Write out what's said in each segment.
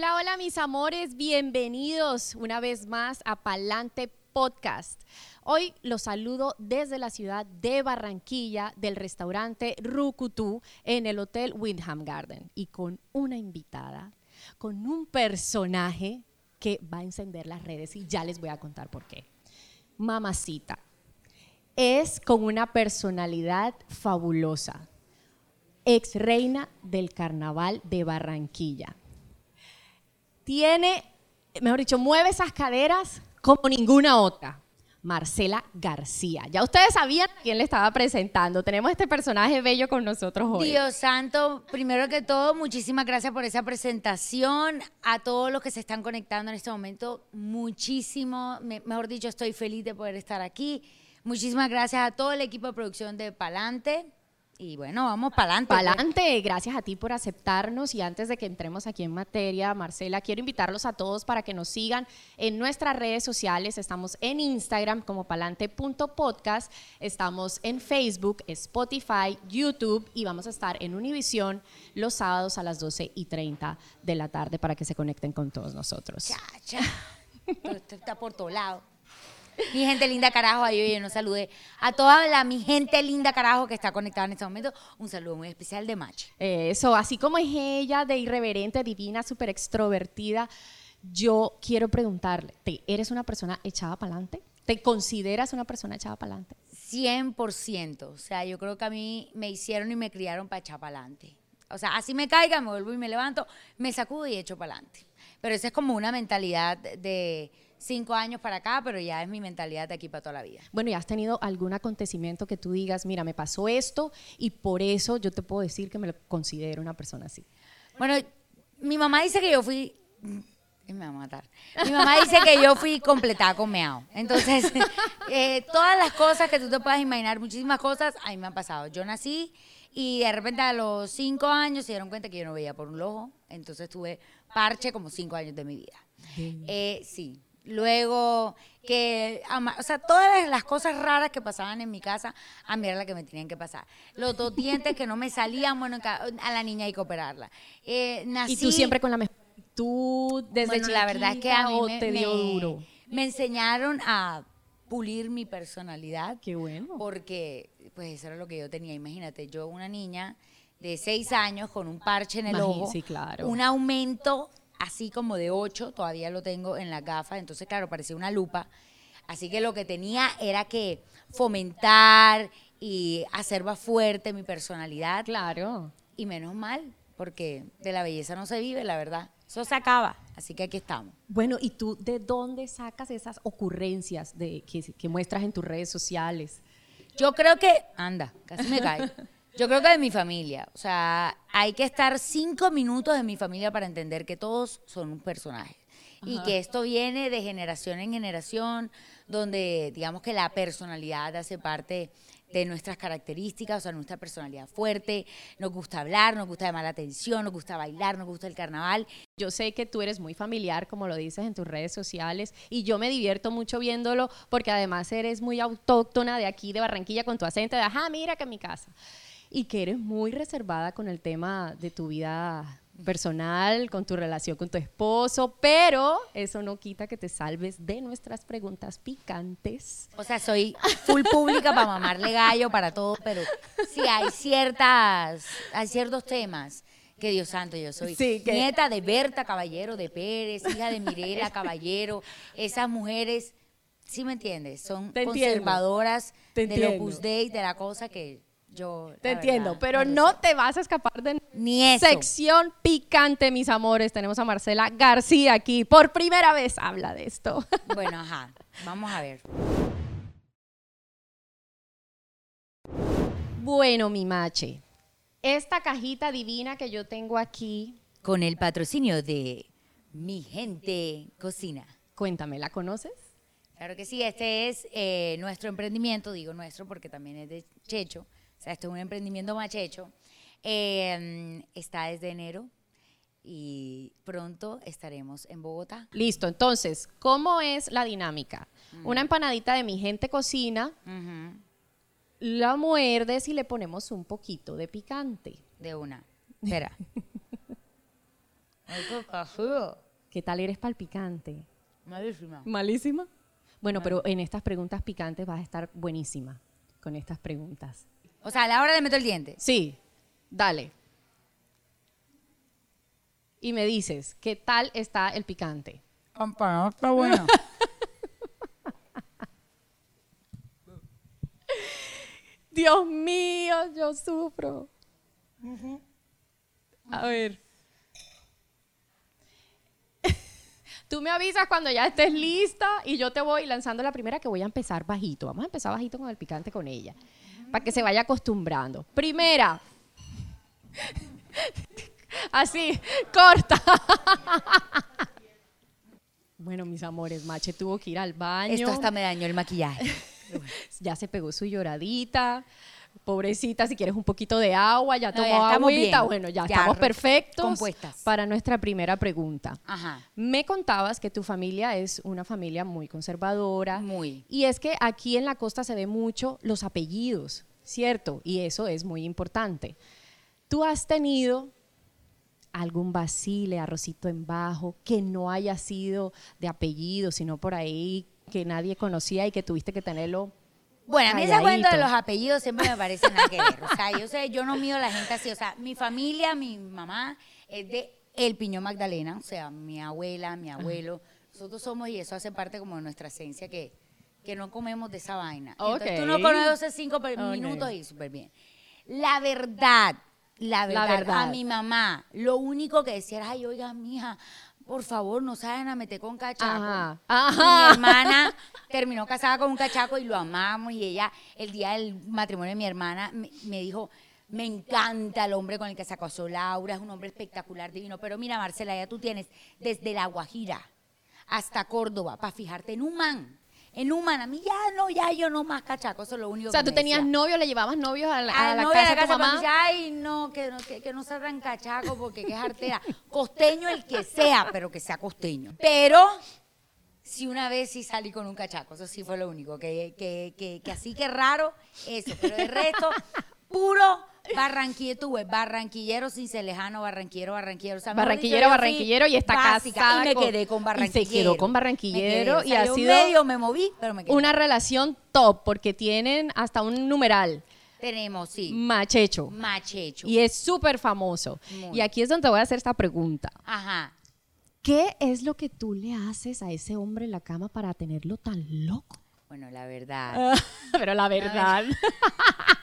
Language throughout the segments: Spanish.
Hola, hola mis amores, bienvenidos una vez más a Palante Podcast. Hoy los saludo desde la ciudad de Barranquilla, del restaurante Rucutú, en el Hotel Windham Garden, y con una invitada, con un personaje que va a encender las redes y ya les voy a contar por qué. Mamacita. Es con una personalidad fabulosa, ex reina del carnaval de Barranquilla. Tiene, mejor dicho, mueve esas caderas como ninguna otra. Marcela García. Ya ustedes sabían quién le estaba presentando. Tenemos este personaje bello con nosotros hoy. Dios santo, primero que todo, muchísimas gracias por esa presentación. A todos los que se están conectando en este momento, muchísimo, mejor dicho, estoy feliz de poder estar aquí. Muchísimas gracias a todo el equipo de producción de Palante. Y bueno, vamos para adelante. Para adelante, gracias a ti por aceptarnos. Y antes de que entremos aquí en materia, Marcela, quiero invitarlos a todos para que nos sigan en nuestras redes sociales. Estamos en Instagram como palante.podcast, estamos en Facebook, Spotify, YouTube y vamos a estar en Univisión los sábados a las 12 y 30 de la tarde para que se conecten con todos nosotros. Chacha, está por todo lado. Mi gente linda carajo, ahí yo no saludé a toda la mi gente linda carajo que está conectada en este momento. Un saludo muy especial de Match. Eso, así como es ella de irreverente, divina, súper extrovertida, yo quiero preguntarle, ¿eres una persona echada para adelante? ¿Te consideras una persona echada para adelante? 100%. O sea, yo creo que a mí me hicieron y me criaron para echar para adelante. O sea, así me caiga, me vuelvo y me levanto, me sacudo y echo para adelante. Pero esa es como una mentalidad de cinco años para acá, pero ya es mi mentalidad de aquí para toda la vida. Bueno, ¿y has tenido algún acontecimiento que tú digas, mira, me pasó esto y por eso yo te puedo decir que me considero una persona así? Bueno, mi mamá dice que yo fui me va a matar. Mi mamá dice que yo fui completada con meao. Entonces, eh, todas las cosas que tú te puedas imaginar, muchísimas cosas, a mí me han pasado. Yo nací y de repente a los cinco años se dieron cuenta que yo no veía por un ojo. Entonces tuve parche como cinco años de mi vida. Eh, sí, Luego, que, o sea, todas las cosas raras que pasaban en mi casa, a mí era la que me tenían que pasar. Los dos dientes que no me salían, bueno, a la niña hay que operarla. Eh, y tú siempre con la tú desde bueno, la verdad es que a mí me, te dio duro. Me enseñaron a pulir mi personalidad. Qué bueno. Porque, pues, eso era lo que yo tenía. Imagínate, yo una niña de seis años con un parche en el ojo, sí, claro. un aumento así como de 8, todavía lo tengo en la gafa, entonces claro, parecía una lupa. Así que lo que tenía era que fomentar y hacer más fuerte mi personalidad. Claro. Y menos mal, porque de la belleza no se vive, la verdad. Eso se acaba, así que aquí estamos. Bueno, ¿y tú de dónde sacas esas ocurrencias de, que, que muestras en tus redes sociales? Yo creo que, anda, casi me cae. Yo creo que de mi familia. O sea, hay que estar cinco minutos en mi familia para entender que todos son un personaje. Y que esto viene de generación en generación, donde digamos que la personalidad hace parte de nuestras características, o sea, nuestra personalidad fuerte, nos gusta hablar, nos gusta llamar la atención, nos gusta bailar, nos gusta el carnaval. Yo sé que tú eres muy familiar, como lo dices en tus redes sociales, y yo me divierto mucho viéndolo porque además eres muy autóctona de aquí, de Barranquilla, con tu acento de, ajá, mira que en mi casa y que eres muy reservada con el tema de tu vida personal, con tu relación con tu esposo, pero eso no quita que te salves de nuestras preguntas picantes. O sea, soy full pública para mamarle gallo, para todo, pero sí hay ciertas, hay ciertos temas que Dios santo, yo soy nieta de Berta Caballero de Pérez, hija de Mirela Caballero, esas mujeres, ¿sí me entiendes? Son conservadoras del Opus Dei, de la cosa que yo, te entiendo, pero no te vas a escapar de ni sección picante, mis amores. Tenemos a Marcela García aquí. Por primera vez habla de esto. Bueno, ajá. Vamos a ver. Bueno, mi mache. Esta cajita divina que yo tengo aquí. Con el patrocinio de Mi Gente Cocina. Cuéntame, ¿la conoces? Claro que sí, este es eh, nuestro emprendimiento, digo nuestro porque también es de Checho o sea, esto es un emprendimiento machecho. Em, está desde enero y pronto estaremos en Bogotá. Listo, entonces, ¿cómo es la dinámica? Una empanadita de mi gente cocina, la muerdes y le ponemos un poquito de picante. De una. Espera. ¿Qué tal eres para el picante? Malísima. Malísima. Bueno, pero en estas preguntas picantes vas a estar buenísima con estas preguntas. O sea, a la hora de meter el diente. Sí, dale. Y me dices, ¿qué tal está el picante? Campanado está bueno. Dios mío, yo sufro. A ver. Tú me avisas cuando ya estés lista y yo te voy lanzando la primera que voy a empezar bajito. Vamos a empezar bajito con el picante con ella, para que se vaya acostumbrando. Primera. Así, corta. Bueno, mis amores, Mache tuvo que ir al baño. Esto hasta me dañó el maquillaje. ya se pegó su lloradita. Pobrecita, si quieres un poquito de agua, ya No, tomó ya agüita. bien. Bueno, ya, Ya estamos perfectos compuestas. para nuestra primera pregunta. Ajá. Me contabas que tu familia es una familia muy conservadora. Muy. Y es que aquí en la costa se ve mucho los apellidos, ¿cierto? Y eso es muy importante. ¿Tú has tenido algún basile, arrocito en bajo, que no haya sido de apellido, sino por ahí que nadie conocía y que tuviste que tenerlo? Bueno, a mí ese cuento de los apellidos siempre me parece nada que ver. O sea, yo sé, yo no mido a la gente así. O sea, mi familia, mi mamá es de El Piñón Magdalena. O sea, mi abuela, mi abuelo. Nosotros somos, y eso hace parte como de nuestra esencia, que, que no comemos de esa vaina. Y Entonces tú no conoces cinco per- Ok. minutos y súper bien. La verdad, la verdad, verdad. a mi mamá, lo único que decía era, ay, oiga, mija, por favor, no vayan a meter con cachaco. Ajá, Y ajá. Mi hermana terminó casada con un cachaco y lo amamos y ella, el día del matrimonio de mi hermana, me, me dijo, me encanta el hombre con el que se casó Laura, es un hombre espectacular, divino, pero mira, Marcela, ya tú tienes desde La Guajira hasta Córdoba para fijarte en un man. En un man, a mí ya no, ya yo no más cachaco, eso es lo único O sea, que tú me tenías decía. novio, le llevabas novios a la, a Al la novio de casa de tu mamá. dice, ay, no, que no, que, que no sea tan cachaco porque que es artera. Costeño el que sea, pero que sea costeño. Pero si una vez sí salí con un cachaco, eso sí fue lo único, que, que, que, que así que raro, eso. Pero de resto, puro barranquillero, tuve barranquillero sin ser lejano, barranquillero, barranquillero. O sea, mejor dicho, Barranquillero, barranquillero y está básica, casada Y me quedé con y se barranquillero. quedó con barranquillero quedé, y ha sido medio me moví, pero me quedé. Una relación top, porque tienen hasta un numeral, Tenemos, sí, machecho. machecho. Y es súper famoso. Muy. Y aquí es donde voy a hacer esta pregunta. Ajá. ¿Qué es lo que tú le haces a ese hombre en la cama para tenerlo tan loco? Bueno, la verdad. Pero la verdad.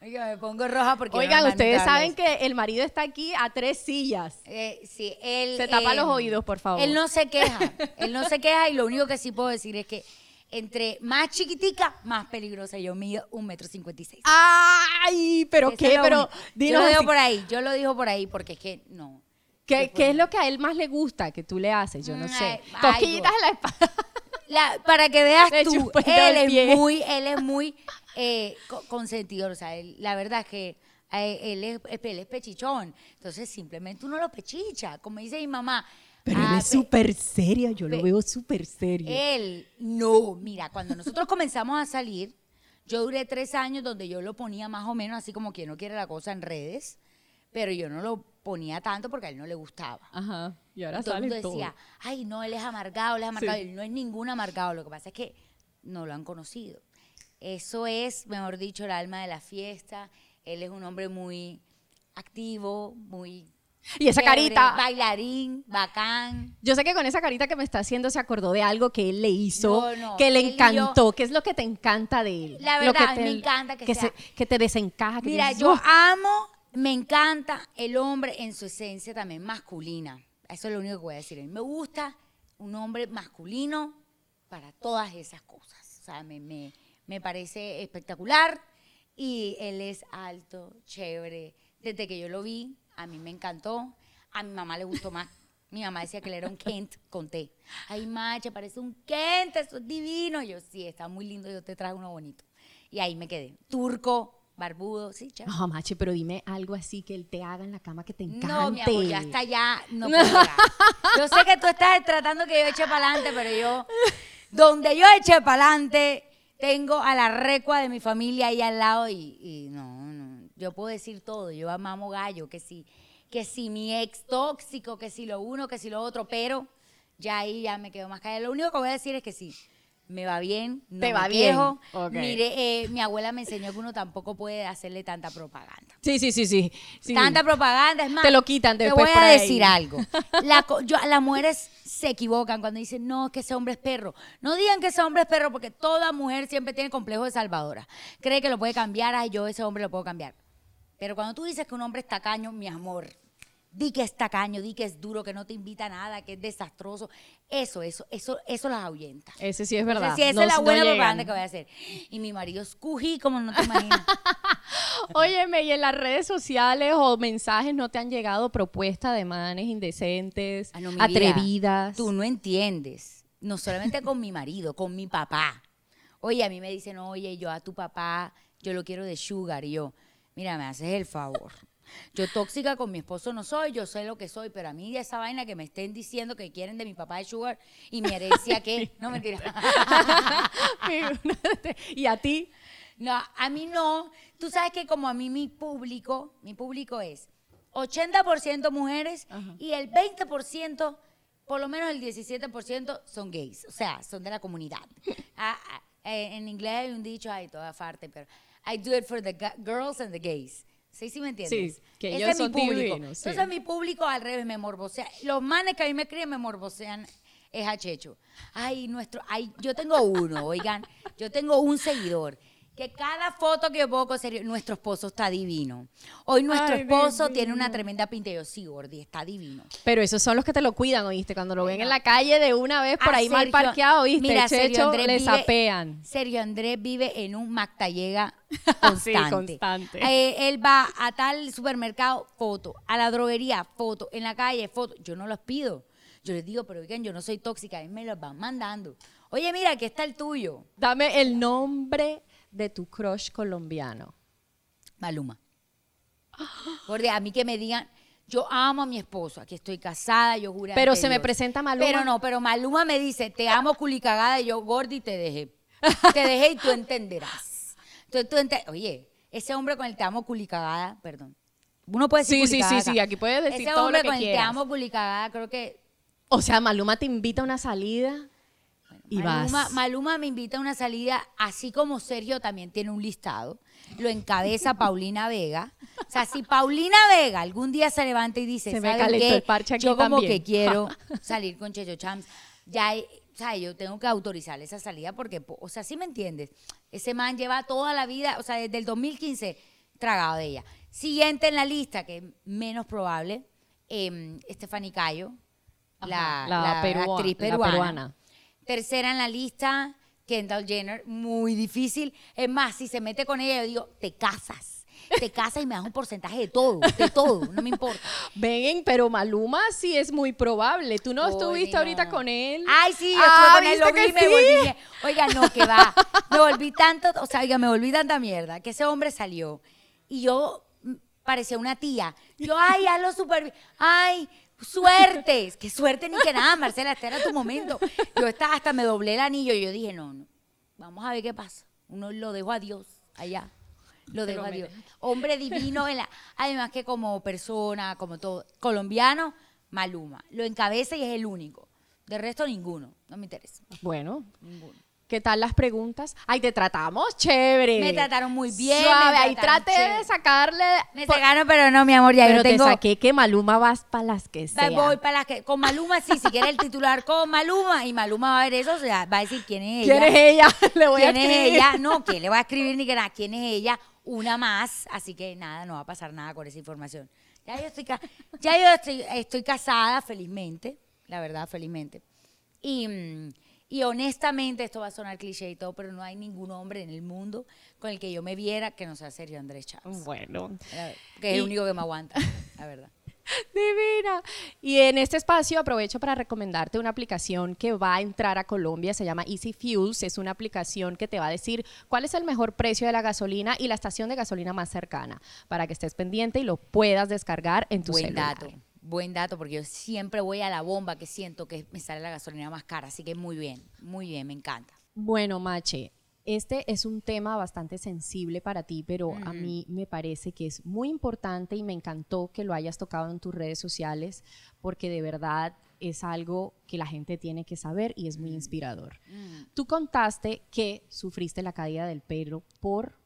Oiga, me pongo roja porque. Oigan, no, ustedes saben que el marido está aquí a tres sillas. Eh, sí, él. Se tapa eh, los oídos, por favor. Él no se queja. él no se queja y lo único que sí puedo decir es que entre más chiquitica, más peligrosa. Yo mido un metro cincuenta y seis. ¡Ay! ¿Pero qué? Pero yo lo digo por ahí, yo lo digo por ahí porque es que no. ¿qué, es lo que a él más le gusta que tú le haces? Yo no Mm, sé. ay, Cosquillitas en la espalda. La- para que veas Le tú, él es muy, él es muy eh, co- consentidor. O sea, él- la verdad es que eh, él es, él es pechichón. Entonces simplemente uno lo pechicha. Como dice mi mamá. Pero él ah, es pe- súper serio, yo lo veo súper serio. Él, no, mira, cuando nosotros comenzamos a salir, yo duré tres años donde yo lo ponía más o menos así como quien no quiere la cosa en redes, pero yo no lo ponía tanto porque a él no le gustaba. Ajá. Y ahora Todo el sale mundo todo. decía, ay, no, él es amargado, él es amargado. Sí. Él no es ningún amargado, lo que pasa es que no lo han conocido. Eso es, mejor dicho, el alma de la fiesta. Él es un hombre muy activo, muy... Y esa chévere, carita. Bailarín, bacán. Yo sé que con esa carita que me está haciendo se acordó de algo que él le hizo, No, no, que le encantó. ¿Qué es lo que te encanta de él? La Lo verdad, te- me encanta que sea- se- que te desencaja. Que Mira, yo amo, me encanta el hombre en su esencia también masculina. Eso es lo único que voy a decir. Me gusta un hombre masculino para todas esas cosas. O sea, me, me, me parece espectacular. Y él es alto, chévere. Desde que yo lo vi, a mí me encantó. A mi mamá le gustó más. Mi mamá decía que él era un Kent con T. Ay, macha, parece un Kent, eso es divino. Yo, sí, está muy lindo, yo te traje uno bonito. Y ahí me quedé. Turco, barbudo, sí, chévere. No, mache, pero dime algo así que él te haga en la cama que te encante. No, mi amor, ya está ya, no puedo llegar. Yo sé que tú estás tratando que yo eche para adelante, pero yo, donde yo eche para adelante, tengo a la recua de mi familia ahí al lado y, y no, no, yo puedo decir todo, yo amamo gallo, que si, que si mi ex tóxico, que si lo uno, que si lo otro, pero ya ahí ya me quedo más callada. Lo único que voy a decir es que sí, me va bien, no Te me va bien, quejo. ok. Mire, eh, mi abuela me enseñó que uno tampoco puede hacerle tanta propaganda. Sí, sí, sí, sí. sí. Tanta propaganda, es más. Te lo quitan Te después voy por a ahí. decir algo. La yo- las mujeres se equivocan cuando dicen, no, es que ese hombre es perro. No digan que ese hombre es perro porque toda mujer siempre tiene complejo de salvadora. Cree que lo puede cambiar, ay, yo ese hombre lo puedo cambiar. Pero cuando tú dices que un hombre es tacaño, mi amor, di que es tacaño, di que es duro, que no te invita a nada, que es desastroso. Eso, eso, eso, eso las ahuyenta. Ese sí es verdad. Entonces, sí, esa No- es la no buena llegan. propaganda que voy a hacer. Y mi marido es cují, como no te imaginas. Óyeme, ¿y en las redes sociales o mensajes no te han llegado propuestas de manes indecentes, Ah, no, vida, atrevidas? Tú no entiendes. No solamente con mi marido, con mi papá. Oye, a mí me dicen, oye, yo a tu papá, yo lo quiero de sugar. Y yo, mira, me haces el favor. Yo tóxica con mi esposo no soy, yo sé lo que soy, pero a mí de esa vaina que me estén diciendo que quieren de mi papá de sugar y mi herencia, ¿qué? No, mentira. ¿Y a ti? No, a mí no. Tú sabes que como a mí mi público, mi público es 80% mujeres y el 20%, por lo menos el 17% son gays, o sea, son de la comunidad. Ah, ah, eh, en inglés hay un dicho, ay, toda parte, pero I do it for the girls and the gays. ¿Sí, sí me entiendes? Sí, que Ese ellos es mi público. divinos, sí. Entonces mi público al revés me morbosea. Los manes que a mí me crían me morbosean es a Checho. Ay, nuestro, ay, yo tengo uno, oigan, yo tengo un seguidor que cada foto que yo pongo con serio, nuestro esposo está divino. Hoy nuestro Ay, esposo tiene una tremenda pinta. Y yo, sí, Gordi, está divino. Pero esos son los que te lo cuidan, ¿oíste? Cuando lo ven en la calle de una vez por A ahí mal Sergio- parqueado, ¿oíste? Mira, Sergio Checho, Andrés le vive- sapean. Sergio Andrés vive en un Mactallega Sí, constante. constante. Eh, él va a tal supermercado, foto. A la droguería, foto. En la calle, foto. Yo no los pido. Yo les digo, pero oigan, yo no soy tóxica. A mí me los van mandando. Oye, mira, aquí está el tuyo. Dame el nombre de tu crush colombiano. Maluma. Porque a mí que me digan, yo amo a mi esposo, aquí estoy casada, yo juro. Pero se me presenta Maluma. Pero no, pero Maluma me dice, te amo culicagada, y yo, Gordi, te dejé. Te dejé y tú entenderás. Entonces tú ente- Oye, ese hombre con el te amo culicagada, perdón. Uno puede decir Sí, sí, sí, sí, aquí puedes decir Ese todo lo hombre que con el te quieras. amo culicagada, creo que O sea, Maluma te invita a una salida y Maluma, vas. Maluma me invita a una salida, así como Sergio también tiene un listado. Lo encabeza Paulina Vega. O sea, si Paulina Vega algún día se levanta y dice, Se me ¿saben calentó qué? el parche aquí Yo como también". que quiero salir con Checho Chams, ya, hay- o sea, yo tengo que autorizar esa salida porque, po- o sea, ¿sí me entiendes? Ese man lleva toda la vida, o sea, desde el 2015 tragado de ella. Siguiente en la lista, que es menos probable, eh, Cayo, la, Ajá, la la perua- actriz la peruana. Tercera en la lista, Kendall Jenner, muy difícil. Es más, si se mete con ella, yo digo, te casas. Te casas y me das un porcentaje de todo, de todo, no me importa. Ven, pero Maluma sí es muy probable. ¿Tú no estuviste no. ahorita con él? Ay, sí, yo Ah, estuve con él, lo ¿viste vi, que me sí? volví. Oiga, no, que va. Me volví tanto, o sea, oiga, me volví tanta mierda que ese hombre salió y yo mm, parecía una tía. Yo, ay, hazlo súper bien. Ay, suerte. Qué suerte ni que nada, Marcela, este era tu momento. Yo estaba, hasta me doblé el anillo y yo dije, no, no, vamos a ver qué pasa. Uno lo dejo a Dios allá. Lo dejo a Dios. Hombre divino, en la, además que como persona, como todo. Colombiano, Maluma. Lo encabeza y es el único. De resto, ninguno. No me interesa. Bueno, Ninguno. ¿Qué tal las preguntas? Ay, te tratamos chévere. Me trataron muy bien, Suave, ahí traté de sacarle. Me por- sacaron, pero no, mi amor, ya pero yo tengo. te saqué que Maluma vas para las que Va- sea. Voy para las que. Con Maluma, sí, si quiere el titular con Maluma, y Maluma va a ver eso, o sea, va a decir quién es ella. ¿Quién es ella? Le voy a ¿Quién es escribir. ella? No, que le voy a escribir ni que nada. ¿Quién es ella? Una más. Así que nada, no va a pasar nada con esa información. Ya yo estoy, ca- ya yo estoy, estoy casada, felizmente. La verdad, felizmente. Y, mm, y honestamente, esto va a sonar cliché y todo, pero no hay ningún hombre en el mundo con el que yo me viera que no sea Sergio Andrés Chávez. Bueno, Que es Y- el único que me aguanta, la verdad. divina. Y en este espacio aprovecho para recomendarte una aplicación que va a entrar a Colombia, se llama Easy Fuels, es una aplicación que te va a decir cuál es el mejor precio de la gasolina y la estación de gasolina más cercana, para que estés pendiente y lo puedas descargar en tu Buen celular. dato, buen dato, porque yo siempre voy a la bomba que siento que me sale la gasolina más cara. Así que muy bien, muy bien, me encanta. Bueno, Mache, este es un tema bastante sensible para ti, pero a mí me parece que es muy importante y me encantó que lo hayas tocado en tus redes sociales porque de verdad es algo que la gente tiene que saber y es muy inspirador. Tú contaste que sufriste la caída del pelo por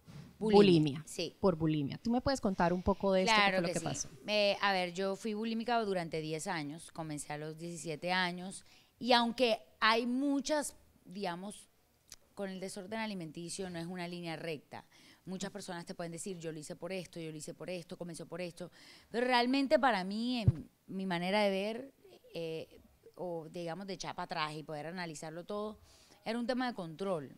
bulimia. Sí. Por bulimia. ¿Tú me puedes contar un poco de esto? ¿Qué Claro fue lo que que sí. pasó? Eh, a ver, yo fui bulímica durante 10 años, comencé a los 17 años y aunque hay muchas, digamos, con el desorden alimenticio no es una línea recta. Muchas personas te pueden decir, yo lo hice por esto, yo lo hice por esto, comenzó por esto, pero realmente para mí, en mi manera de ver, eh, o digamos de echar para atrás y poder analizarlo todo, era un tema de control,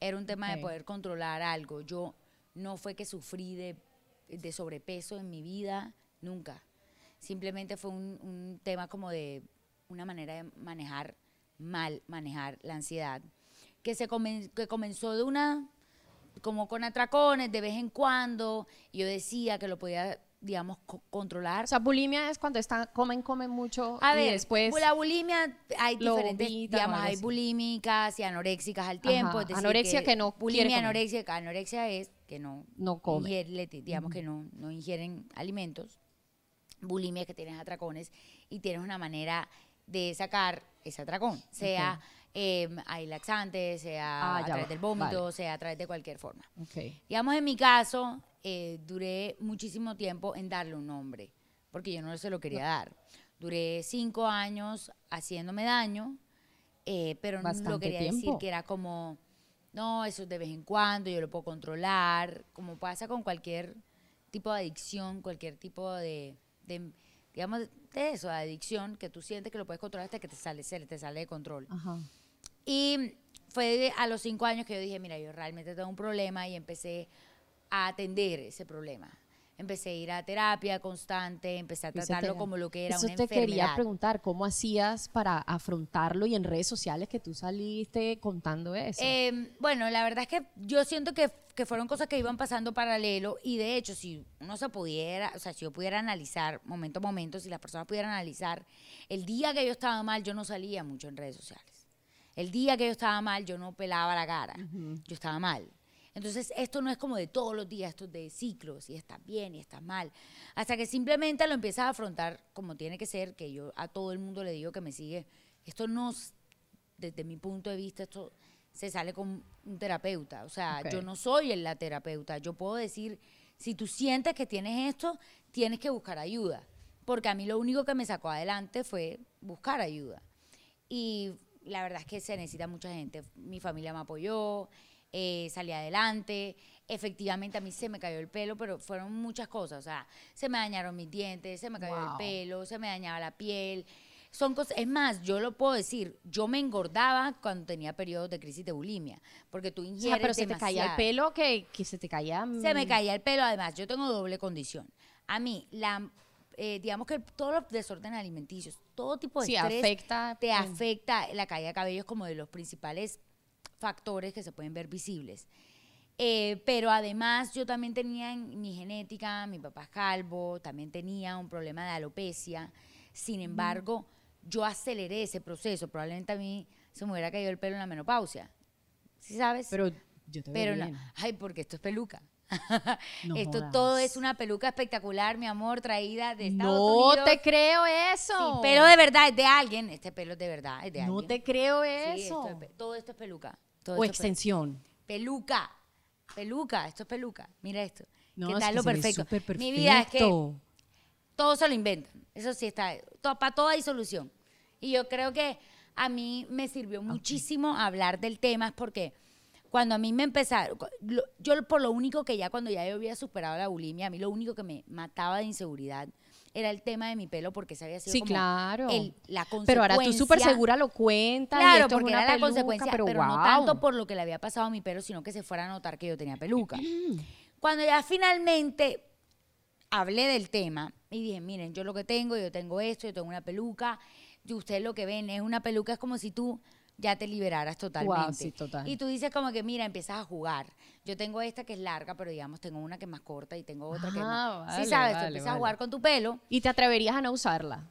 era un tema de poder controlar algo. Yo no fue que sufrí de, de sobrepeso en mi vida, nunca. Simplemente fue un, un tema como de una manera de manejar mal, manejar la ansiedad, que, se comen- que comenzó de una, como con atracones de vez en cuando, yo decía que lo podía, digamos, co- controlar. O sea, bulimia es cuando están, comen, comen mucho A y ver, después... la bulimia hay diferentes, vomitan o digamos, hay así. bulímicas y anoréxicas al tiempo. Ajá, es decir, anorexia que no quiere bulimia, anorexia, anorexia es que no No ingiere- digamos que no, no ingieren alimentos. Bulimia que tienes atracones y tienes una manera de sacar ese atracón, sea eh, hay laxantes, sea Ah, a través va, del vómito, vale. sea a través de cualquier forma. Ok. Digamos, en mi caso, eh, duré muchísimo tiempo en darle un nombre, porque yo no se lo quería dar. Duré cinco años haciéndome daño, eh, pero no lo Bastante quería decir tiempo. que era como, no, eso es de vez en cuando, yo lo puedo controlar, como pasa con cualquier tipo de adicción, cualquier tipo de, de, digamos, de eso, de adicción, que tú sientes que lo puedes controlar hasta que te sale, se te sale de control. Ajá. Y fue a los cinco años que yo dije, mira, yo realmente tengo un problema y empecé a atender ese problema. Empecé a ir a terapia constante, empecé a tratarlo como lo que era Eso una te quería preguntar, ¿cómo hacías para afrontarlo y en redes sociales que tú saliste contando eso? Eh, bueno, la verdad es que yo siento que, que fueron cosas que iban pasando paralelo y de hecho si uno se pudiera, o sea, si yo pudiera analizar momento a momento, si las personas pudieran analizar, el día que yo estaba mal yo no salía mucho en redes sociales. El día que yo estaba mal yo no pelaba la cara, yo estaba mal. Entonces esto no es como de todos los días, esto es de ciclos y estás bien y estás mal. Hasta que simplemente lo empiezas a afrontar como tiene que ser, que yo a todo el mundo le digo que me sigue, esto no desde mi punto de vista, esto se sale con un terapeuta. O sea, Ok. yo no soy la terapeuta. Yo puedo decir, si tú sientes que tienes esto, tienes que buscar ayuda. Porque a mí lo único que me sacó adelante fue buscar ayuda. Y la verdad es que se necesita mucha gente. Mi familia me apoyó, eh, salí adelante. Efectivamente, a mí se me cayó el pelo, pero fueron muchas cosas. O sea, se me dañaron mis dientes, se me cayó Wow. el pelo, se me dañaba la piel. Son cosas, es más, yo lo puedo decir, yo me engordaba cuando tenía periodos de crisis de bulimia, porque tú o ingieres sea, pero se te caía el pelo que, que se te caía... Se me mm, caía el pelo, además, yo tengo doble condición. A mí, la, eh, digamos que todos los desórdenes alimenticios, todo tipo de Sí, estrés afecta, te mm. afecta la caída de cabello es como de los principales factores que se pueden ver visibles. Eh, pero además yo también tenía en mi genética, mi papá es calvo, también tenía un problema de alopecia. Sin embargo, yo aceleré ese proceso. Probablemente a mí se me hubiera caído el pelo en la menopausia. ¿Sí sabes? Pero yo te veo Pero no, bien. ay, porque esto es peluca. No esto jodas. todo es una peluca espectacular, mi amor, traída de Estados No Unidos. te creo Sí, eso. pero de verdad es de alguien. Este pelo es de verdad, es de No alguien. te creo Sí, eso. esto es todo esto es peluca. Todo o extensión. peluca. Peluca, esto es peluca. Mira esto. No, ¿Qué tal lo perfecto? súper Mi vida es que perfecto. todo se lo inventan. Eso sí está. para todo hay solución. Y yo creo que a mí me sirvió muchísimo hablar del tema porque cuando a mí me empezaron, yo por lo único que ya cuando ya yo había superado la bulimia, a mí lo único que me mataba de inseguridad era el tema de mi pelo porque se había sido Sí, como claro. el- la consecuencia. Pero ahora tú súper segura lo cuentas. y Claro, esto es porque una era la peluca, consecuencia, pero, pero, no tanto por lo que le había pasado a mi pelo, sino que se fuera a notar que yo tenía peluca. Cuando ya finalmente hablé del tema y dije, miren, yo lo que tengo, yo tengo esto, yo tengo una peluca, y ustedes lo que ven es una peluca, es como si tú ya te liberaras totalmente. sí, total. Y tú dices como que, mira, empiezas a jugar. Yo tengo esta que es larga, pero digamos, tengo una que es más corta y tengo otra que es Ah, más... vale, sí, sabes, tú vale, empiezas a jugar con tu pelo. ¿Y te atreverías a no usarla?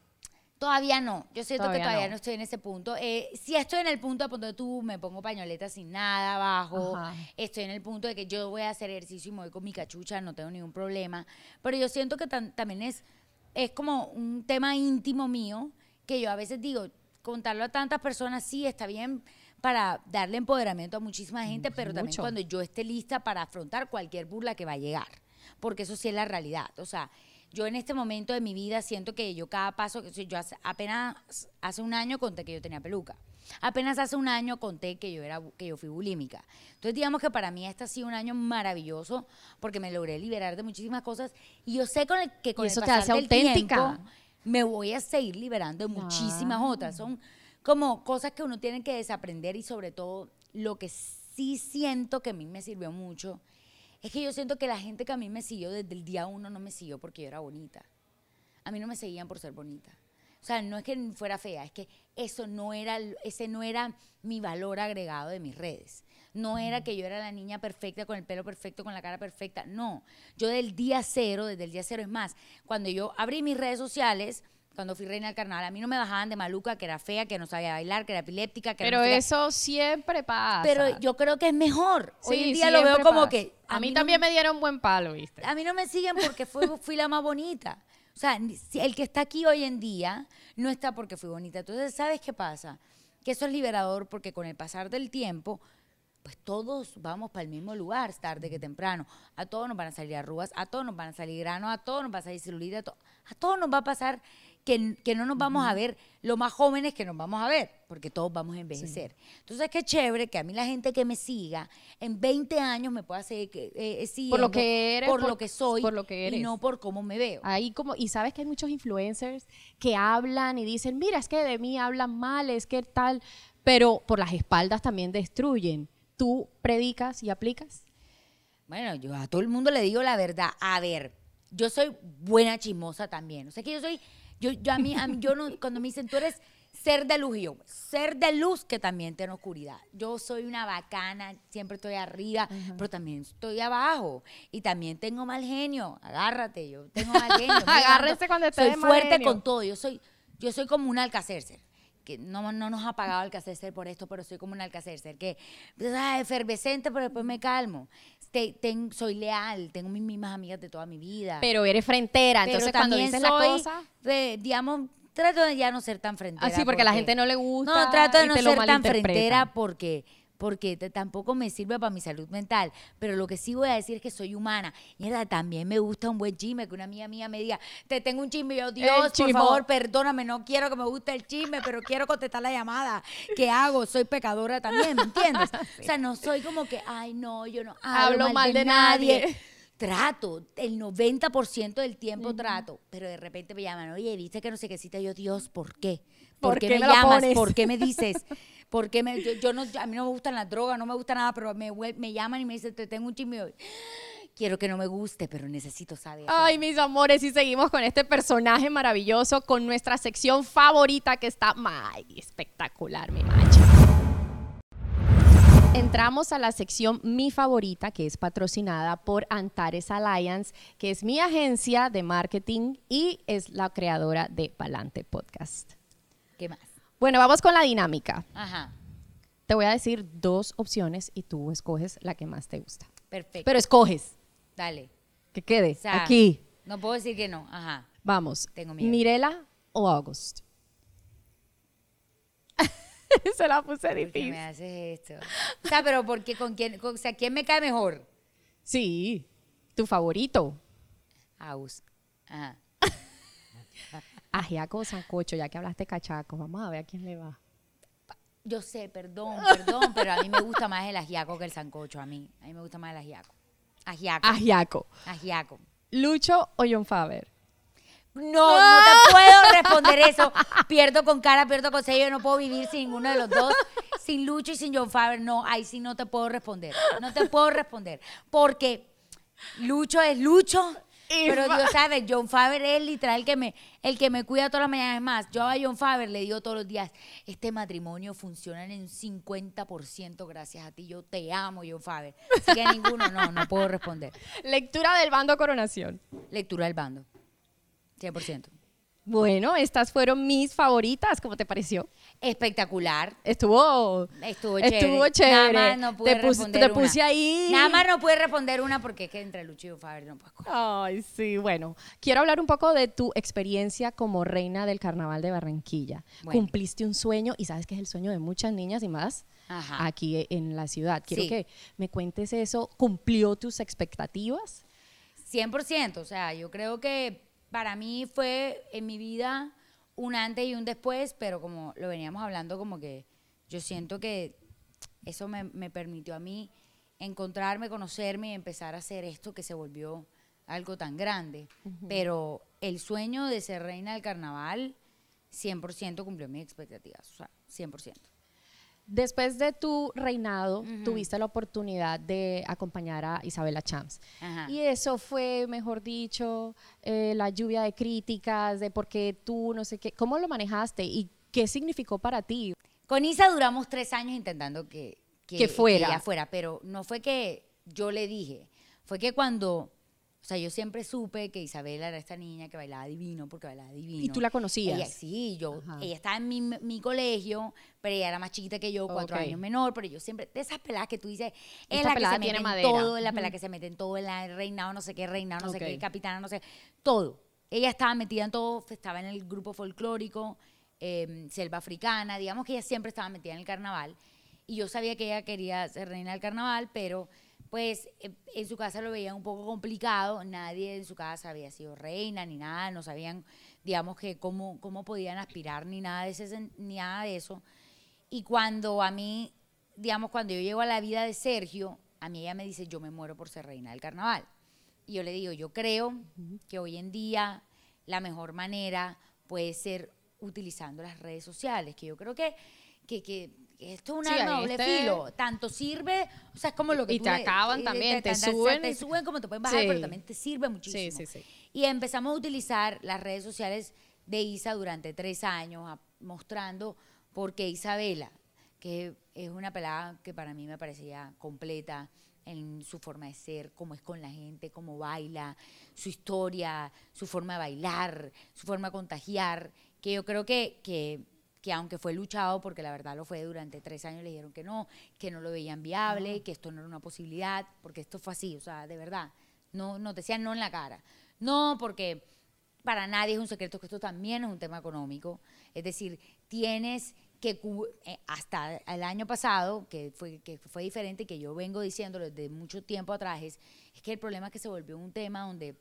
Todavía no, yo siento Todavía que todavía no. no. estoy en ese punto. Eh, si estoy en el punto de donde tú me pongo pañoleta sin nada abajo, Ajá. estoy en el punto de que yo voy a hacer ejercicio y me voy con mi cachucha, no tengo ningún problema. Pero yo siento que también es, es como un tema íntimo mío que yo a veces digo, contarlo a tantas personas sí está bien para darle empoderamiento a muchísima gente, pero también cuando yo esté lista para afrontar cualquier burla que va a llegar, porque eso sí es la realidad. O sea, yo en este momento de mi vida siento que yo cada paso, que yo hace- apenas hace un año conté que yo tenía peluca. Apenas hace un año conté que yo era que yo fui bulímica. Entonces digamos que para mí este ha sido un año maravilloso porque me logré liberar de muchísimas cosas y yo sé con el, que con Y el eso te pasar hace del auténtica. tiempo me voy a seguir liberando de muchísimas otras. Son como cosas que uno tiene que desaprender y sobre todo lo que sí siento que a mí me sirvió mucho es que yo siento que la gente que a mí me siguió desde el día uno no me siguió porque yo era bonita. A mí no me seguían por ser bonita. O sea, no es que fuera fea, es que eso no era, ese no era mi valor agregado de mis redes. No era que yo era la niña perfecta, con el pelo perfecto, con la cara perfecta. No. Yo del día cero, desde el día cero, es más, cuando yo abrí mis redes sociales, cuando fui reina del carnaval, a mí no me bajaban de maluca, que era fea, que no sabía bailar, que era epiléptica, que Pero eso siempre pasa. Pero yo creo que es mejor. Hoy en día lo veo como que. A, mí no también me dieron buen palo, ¿viste? a mí no me siguen porque fui, fui la más bonita. O sea, el que está aquí hoy en día no está porque fui bonita. Entonces, ¿sabes qué pasa? Que eso es liberador porque con el pasar del tiempo, pues todos vamos para el mismo lugar, tarde que temprano. A todos nos van a salir arrugas, a todos nos van a salir granos, a todos nos va a salir celulitis, a, to- a todos nos va a pasar que, que no nos vamos a ver lo más jóvenes que nos vamos a ver, porque todos vamos a envejecer. Entonces, qué chévere que a mí la gente que me siga en 20 años me pueda seguir eh, eh, Por lo siguiendo, que eres, por, por- lo que soy, por lo que eres. y no por cómo me veo. Ahí como, y sabes que hay muchos influencers que hablan y dicen, mira, es que de mí hablan mal, es que tal, pero por las espaldas también destruyen. ¿Tú predicas y aplicas? Bueno, yo a todo el mundo le digo la verdad. A ver, yo soy buena chismosa también. O sea que yo soy, yo, yo a mí, a mí- yo no, cuando me dicen tú eres ser de luz, y yo, ser de luz que también tiene oscuridad. Yo soy una bacana, siempre estoy arriba, pero también estoy abajo. Y también tengo mal genio. Agárrate, yo tengo mal genio. Agárrese cuando esté Soy mal fuerte genio. con todo. Yo soy, yo soy como un alcacercer. Que no, no nos ha pagado Alcacercer por esto, pero soy como un Alcacercer. Que ah, efervescente, pero después me calmo. Te- soy leal, tengo mis mismas amigas de toda mi vida. Pero eres frentera, Pero entonces cuando dices la soy, cosa... eh, digamos, trato de ya no ser tan frentera. Ah, sí, porque a la gente no le gusta No, trato de no ser tan frentera porque porque tampoco me sirve para mi salud mental. Pero lo que sí voy a decir es que soy humana. Mierda, también me gusta un buen chisme, que una amiga mía me diga, te tengo un chisme. Yo, Dios, por favor, perdóname, no quiero que me guste el chisme, pero quiero contestar la llamada. ¿Qué hago? Soy pecadora también, ¿me entiendes? O sea, no soy como que, ay, no, yo no hablo, Hablo mal de nadie. Trato, el 90% del tiempo trato, pero de repente me llaman, oye, viste que no sé qué cita yo, Dios, ¿por qué? ¿Por, ¿Por qué, qué me me la llamas? pones? ¿Por qué me dices? ¿Por qué me, yo, yo no, a mí no me gustan las drogas, no me gusta nada, pero me, me llaman y me dicen, te tengo un chisme. Quiero que no me guste, pero necesito saber. Ay, mis amores, y seguimos con este personaje maravilloso, con nuestra sección favorita que está espectacular, mi mancha. Entramos a la sección Mi Favorita, que es patrocinada por Antares Alliance, que es mi agencia de marketing y es la creadora de Palante Podcast. ¿Qué más? Bueno, vamos con la dinámica. Ajá, Te voy a decir dos opciones y tú escoges la que más te gusta. perfecto. Pero escoges, Dale. que quede O sea, aquí. No puedo decir que no. Ajá. Vamos. Tengo miedo. ¿Mirela o August? Se la puse ¿Por qué difícil. me haces esto? O sea, pero porque con quién, con- o sea, ¿quién me cae mejor? Sí, tu favorito. Aus. Ajá. Ajiaco o sancocho, ya que hablaste cachaco. Vamos a ver a quién le va. Yo sé, perdón, perdón, pero a mí me gusta más el ajiaco que el sancocho, a mí. A mí me gusta más el ajiaco. Ajiaco. Ajiaco. Ajiaco. ¿Lucho o John Faber? No, no te puedo responder eso. Pierdo con cara, pierdo con sello. Yo no puedo vivir sin ninguno de los dos. Sin Lucho y sin John Faber. No, ahí sí no te puedo responder. No te puedo responder. Porque Lucho es Lucho. Pero Dios sabe, John Faber es literal el que me, el que me cuida todas las mañanas. Es más, yo a John Faber le digo todos los días, este matrimonio funciona en un 50% gracias a ti. Yo te amo, John Faber. Así que ninguno, no, no puedo responder. Lectura del bando Coronación. Lectura del bando. 100%. Bueno, estas fueron mis favoritas. ¿Cómo te pareció? Espectacular. Estuvo, Estuvo chévere. estuvo chévere. Nada más no pude te, pus- responder te una. puse ahí. Nada más no pude responder una porque es que entre Lucho y Faber no puedo. Ay, sí, bueno. Quiero hablar un poco de tu experiencia como reina del carnaval de Barranquilla. Bueno. Cumpliste un sueño y sabes que es el sueño de muchas niñas y más Ajá. aquí en la ciudad. Quiero Sí. que me cuentes eso. ¿Cumplió tus expectativas? 100%, o sea, yo creo que para mí fue en mi vida un antes y un después, pero como lo veníamos hablando, como que yo siento que eso me, me permitió a mí encontrarme, conocerme y empezar a hacer esto que se volvió algo tan grande. Pero el sueño de ser reina del carnaval 100% cumplió mis expectativas, o sea, 100%. Después de tu reinado, tuviste la oportunidad de acompañar a Isabela Champs. Ajá. Y eso fue, mejor dicho, eh, la lluvia de críticas, de por qué tú, no sé qué. ¿Cómo lo manejaste y qué significó para ti? Con Isa duramos tres años intentando que, Que fuera. ella fuera, pero no fue que yo le dije, fue que cuando, o sea, yo siempre supe que Isabela era esta niña que bailaba divino, porque bailaba divino. ¿Y tú la conocías? Ella, sí, yo, Ajá. ella estaba en mi, mi colegio, pero ella era más chiquita que yo, cuatro años menor, pero yo siempre, de esas peladas que tú dices, es Esta la que pelada se mete en madera. todo, es la pelada que se mete en todo, en la reinado, no sé qué, reinado, no sé qué, capitana, no sé, todo. Ella estaba metida en todo, estaba en el grupo folclórico, eh, selva africana, digamos que ella siempre estaba metida en el carnaval. Y yo sabía que ella quería ser reina del carnaval, pero pues eh, en su casa lo veían un poco complicado. Nadie en su casa había sido reina ni nada, no sabían, digamos, que cómo, cómo podían aspirar ni nada, de ese, ni nada de eso. Y cuando a mí, digamos, cuando yo llego a la vida de Sergio, a mí ella me dice, yo me muero por ser reina del carnaval. Y yo le digo, yo creo que hoy en día la mejor manera puede ser utilizando las redes sociales, que yo creo que, que, que esto es un Sí, arma doble este- filo. Tanto sirve, o sea, es como lo que Y tú te le- acaban eh, también, te sea, suben. Te suben como te pueden bajar, Sí. pero también te sirve muchísimo. Sí, sí, sí. Y empezamos a utilizar las redes sociales de Isa durante tres años, a- mostrando por qué Isabela, que es una pelada que para mí me parecía completa en su forma de ser, cómo es con la gente, cómo baila, su historia, su forma de bailar, su forma de contagiar, que yo creo que, que, que aunque fue luchado, porque la verdad lo fue durante tres años, le dijeron que no, que no lo veían viable, que esto no era una posibilidad, porque esto fue así, o sea, de verdad, no, no te decían no en la cara. No, porque para nadie es un secreto que esto también es un tema económico. Es decir, tienes que, eh, hasta el año pasado, que fue, que fue diferente, que yo vengo diciéndolo desde mucho tiempo atrás, es, es que el problema es que se volvió un tema donde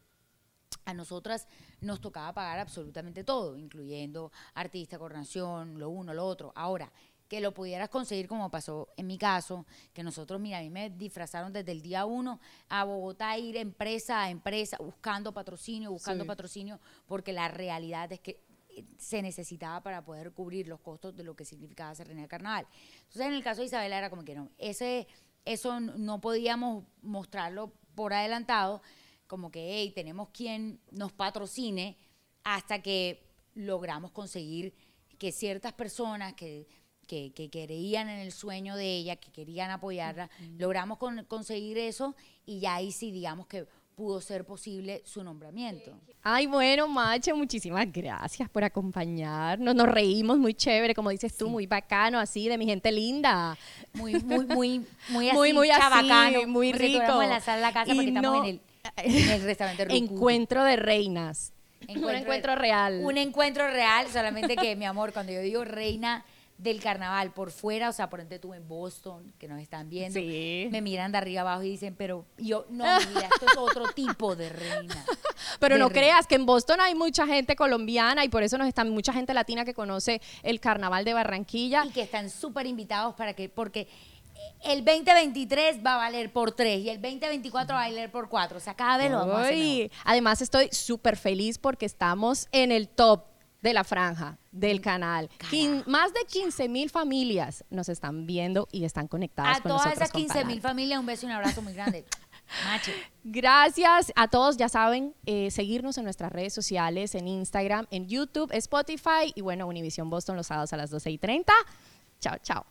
a nosotras nos tocaba pagar absolutamente todo, incluyendo artista, coordinación, lo uno, lo otro. Ahora, que lo pudieras conseguir como pasó en mi caso, que nosotros, mira, a mí me disfrazaron desde el día uno a Bogotá, ir empresa a empresa, buscando patrocinio, buscando Sí. patrocinio, porque la realidad es que eh, se necesitaba para poder cubrir los costos de lo que significaba ser reina del carnaval. Entonces, en el caso de Isabela era como que no, ese, eso no podíamos mostrarlo por adelantado, como que, hey, tenemos quien nos patrocine hasta que logramos conseguir que ciertas personas que, que, que creían en el sueño de ella, que querían apoyarla, logramos con- conseguir eso y ya ahí sí, digamos que pudo ser posible su nombramiento. Ay, bueno, Macho, muchísimas gracias por acompañarnos. Nos reímos muy chévere, como dices tú, muy bacano, así, de mi gente linda. Muy, muy, muy, muy así, Muy, muy así, chabacano, muy rico. en la sala de la casa Y porque estamos en el, en el restaurante. Encuentro de reinas. un Encuentro- encuentro real. Un encuentro real, solamente que, mi amor, cuando yo digo reina del carnaval por fuera, o sea, por ejemplo tú en Boston, que nos están viendo, Sí. me miran de arriba abajo y dicen, pero yo, no, mira, esto es otro tipo de reina. Pero de no reina. creas que en Boston hay mucha gente colombiana y por eso nos están mucha gente latina que conoce el carnaval de Barranquilla. Y que están súper invitados para que, porque el 2023 va a valer por tres y el 2024 va a valer por cuatro. O sea, cada vez lo vamos a hacer mejor. Uy, Además estoy súper feliz porque estamos en el top de la franja del canal. Quin- más de 15 mil familias nos están viendo y están conectadas A con todas nosotros. esas con 15 mil familias, un beso y un abrazo muy grande. Macho. Gracias a todos, ya saben, eh, seguirnos en nuestras redes sociales, en Instagram, en YouTube, Spotify y bueno, Univision Boston los sábados a las 12 y 30. Chao, chao.